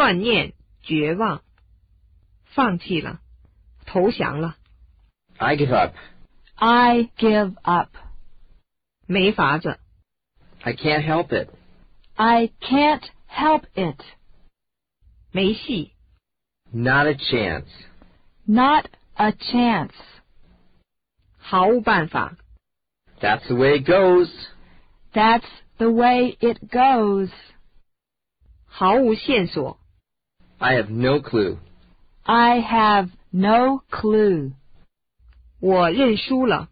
断念、绝望，放弃了，投降了， I give up. I give up. 没法子， I can't help it. I can't help it. 没戏， Not a chance. Not a chance. 毫无办法， That's the way it goes. That's the way it goes. 毫无线索， I have no clue. I have no clue. 我认输了，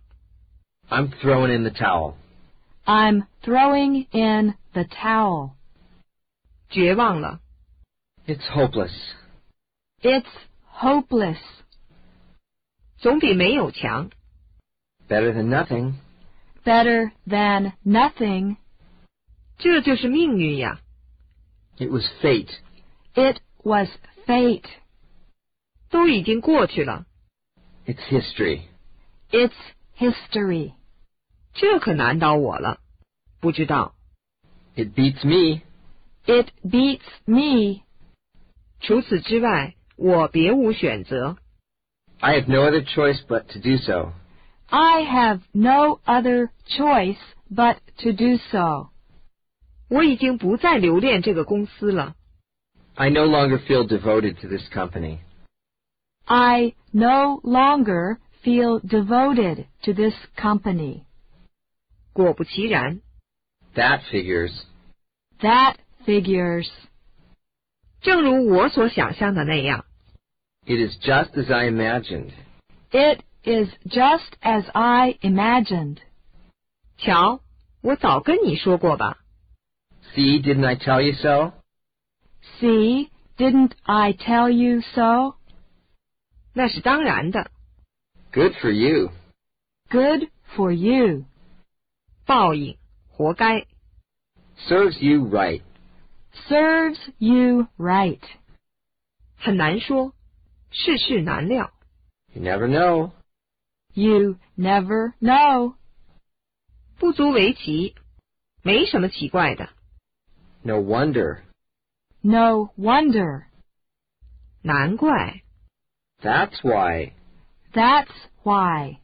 I'm throwing in the towel. I'm throwing in the towel. 绝望了， It's hopeless. It's hopeless. 总比没有强。 Better than nothing. Better than nothing. 这就是命运呀！ It was fate. It was fate. 都已经过去了， It's history. It's history. 这可难倒我了。不知道， It beats me. It beats me. 除此之外，我别无选择。 I have no other choice but to do so. I have no other choice but to do so. 我已经不再留恋这个公司了。 I no longer feel devoted to this company. I no longer feel devoted to this company. 果不其然， That figures. That figures. 正如我所想象的那样， It is just as I imagined. It is just as I imagined. 瞧，我早跟你说过吧。 See, didn't I tell you so? See, didn't I tell you so? 那是当然的， Good for you. Good for you. 报应，活该。 Serves you right. Serves you right. 很难说，世事难料。 You never know. You never know. 不足为奇，没什么奇怪的。 No wonder. No wonder. 难怪，That's why. That's why.